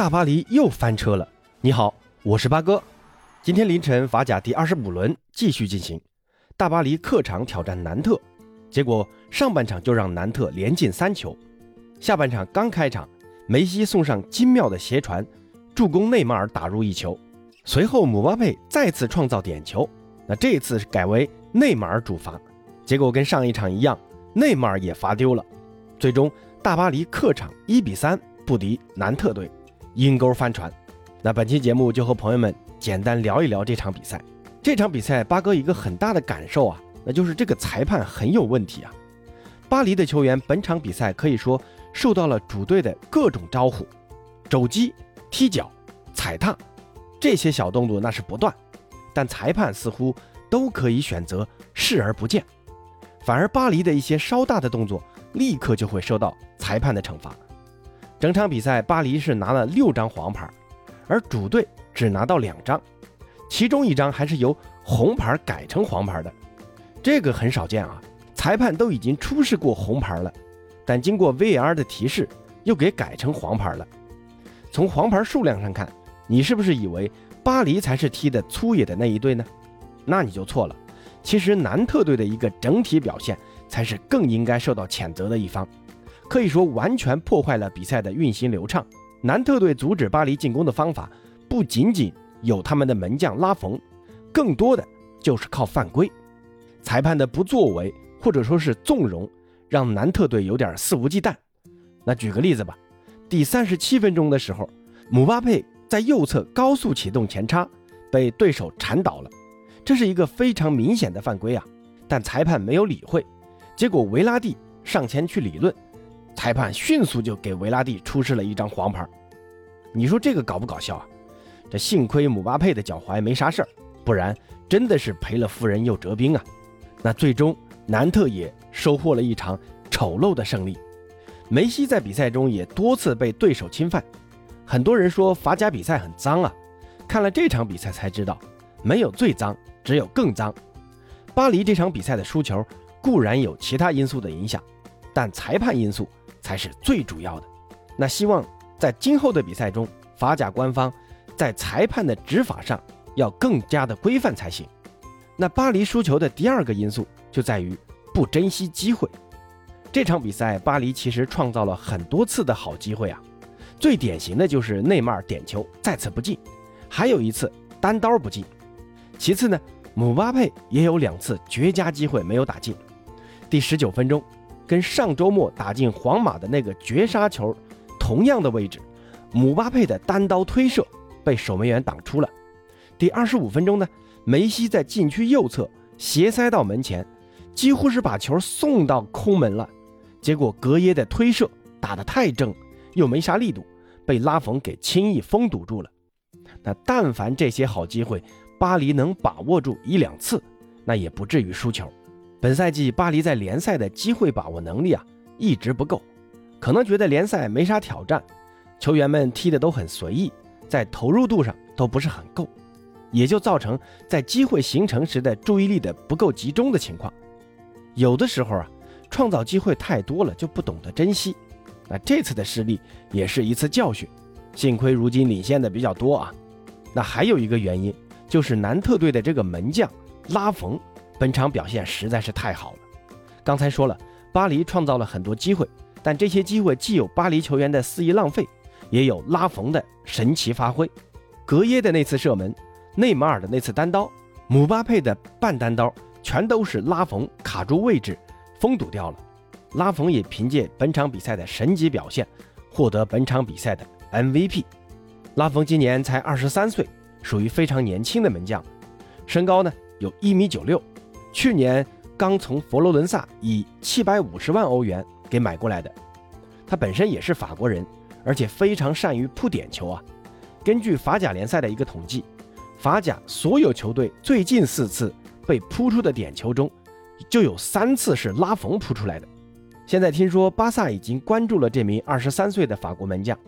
大巴黎又翻车了。你好，我是八哥。今天凌晨法甲第二十五轮继续进行，大巴黎客场挑战南特，结果上半场就让南特连进三球。下半场刚开场，梅西送上精妙的斜传，助攻内马尔打入一球。随后姆巴佩再次创造点球，那这次改为内马尔主罚，结果跟上一场一样，内马尔也罚丢了。最终大巴黎客场一比三不敌南特队。阴沟翻船，那本期节目就和朋友们简单聊一聊这场比赛。这场比赛，八哥一个很大的感受啊，那就是这个裁判很有问题啊。巴黎的球员本场比赛可以说受到了主队的各种招呼，肘击、踢脚、踩踏，这些小动作那是不断，但裁判似乎都可以选择视而不见，反而巴黎的一些稍大的动作，立刻就会受到裁判的惩罚。整场比赛，巴黎是拿了六张黄牌，而主队只拿到两张，其中一张还是由红牌改成黄牌的，这个很少见啊！裁判都已经出示过红牌了，但经过 VR 的提示，又给改成黄牌了。从黄牌数量上看，你是不是以为巴黎才是踢的粗野的那一队呢？那你就错了，其实南特队的一个整体表现才是更应该受到谴责的一方。可以说完全破坏了比赛的运行流畅。南特队阻止巴黎进攻的方法，不仅仅有他们的门将拉冯，更多的就是靠犯规。裁判的不作为或者说是纵容，让南特队有点肆无忌惮。那举个例子吧，第三十七分钟的时候，姆巴佩在右侧高速启动前插，被对手铲倒了，这是一个非常明显的犯规啊！但裁判没有理会，结果维拉蒂上前去理论。裁判迅速就给维拉蒂出示了一张黄牌，你说这个搞不搞笑啊？这幸亏姆巴佩的脚踝没啥事儿，不然真的是赔了夫人又折兵啊！那最终南特也收获了一场丑陋的胜利。梅西在比赛中也多次被对手侵犯，很多人说法甲比赛很脏啊，看了这场比赛才知道，没有最脏，只有更脏。巴黎这场比赛的输球固然有其他因素的影响，但裁判因素。才是最主要的。那希望在今后的比赛中，法甲官方在裁判的执法上要更加的规范才行。那巴黎输球的第二个因素就在于不珍惜机会。这场比赛，巴黎其实创造了很多次的好机会啊，最典型的就是内马尔点球再次不进，还有一次单刀不进。其次呢，姆巴佩也有两次绝佳机会没有打进。第十九分钟。跟上周末打进皇马的那个绝杀球同样的位置，姆巴佩的单刀推射被守门员挡出了。第二十五分钟呢，梅西在禁区右侧斜塞到门前，几乎是把球送到空门了。结果格耶的推射打得太正，又没啥力度，被拉冯给轻易封堵住了。那但凡这些好机会，巴黎能把握住一两次，那也不至于输球。本赛季巴黎在联赛的机会把握能力啊一直不够，可能觉得联赛没啥挑战，球员们踢的都很随意，在投入度上都不是很够，也就造成在机会形成时的注意力的不够集中的情况。有的时候啊，创造机会太多了就不懂得珍惜。那这次的失利也是一次教训，幸亏如今领先的比较多啊。那还有一个原因就是南特队的这个门将拉冯。本场表现实在是太好了。刚才说了，巴黎创造了很多机会，但这些机会既有巴黎球员的肆意浪费，也有拉冯的神奇发挥。格耶的那次射门，内马尔的那次单刀，姆巴佩的半单刀，全都是拉冯卡住位置，封堵掉了。拉冯也凭借本场比赛的神级表现，获得本场比赛的 MVP。拉冯今年才二十三岁，属于非常年轻的门将，身高呢有一米九六。去年刚从佛罗伦萨以七百五十万欧元给买过来的，他本身也是法国人，而且非常善于扑点球啊。根据法甲联赛的一个统计，法甲所有球队最近四次被扑出的点球中，就有三次是拉冯扑出来的。现在听说巴萨已经关注了这名二十三岁的法国门将，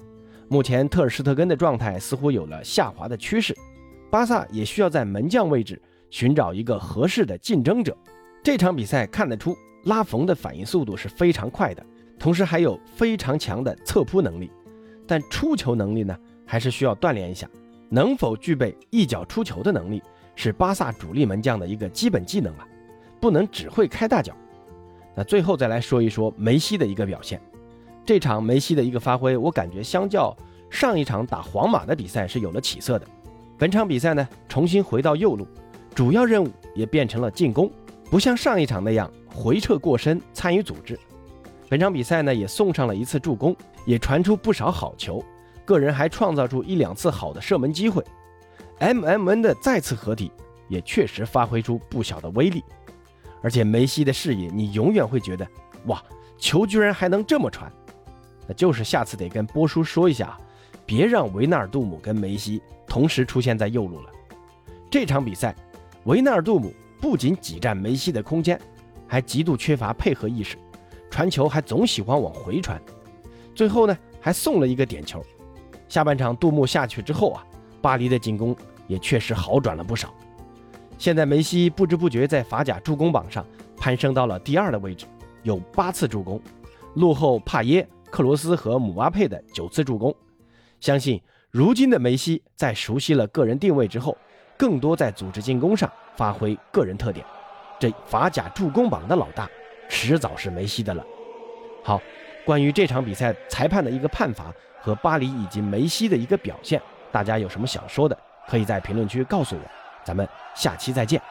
目前特尔施特根的状态似乎有了下滑的趋势，巴萨也需要在门将位置。寻找一个合适的竞争者。这场比赛看得出拉冯的反应速度是非常快的，同时还有非常强的侧扑能力，但出球能力呢，还是需要锻炼一下。能否具备一脚出球的能力，是巴萨主力门将的一个基本技能啊，不能只会开大脚。那最后再来说一说梅西的一个表现。这场梅西的一个发挥，我感觉相较上一场打皇马的比赛是有了起色的。本场比赛呢，重新回到右路，主要任务也变成了进攻，不像上一场那样回撤过深参与组织。本场比赛呢，也送上了一次助攻，也传出不少好球。个人还创造出一两次好的射门机会，M M N 的再次合体也确实发挥出不小的威力，而且梅西的视野，你永远会觉得哇，球居然还能这么传，那就是下次得跟波叔说一下，别让维纳尔杜姆跟梅西同时出现在右路了。这场比赛，维纳尔杜姆不仅挤占梅西的空间，还极度缺乏配合意识，传球还总喜欢往回传，最后呢还送了一个点球。下半场杜牧下去之后啊，巴黎的进攻也确实好转了不少。现在梅西不知不觉在法甲助攻榜上攀升到了第二的位置，有八次助攻，落后帕耶、克罗斯和姆巴佩的九次助攻。相信如今的梅西在熟悉了个人定位之后，更多在组织进攻上发挥个人特点。这法甲助攻榜的老大，迟早是梅西的了。好，关于这场比赛裁判的一个判罚。和巴黎以及梅西的一个表现，大家有什么想说的，可以在评论区告诉我。咱们下期再见。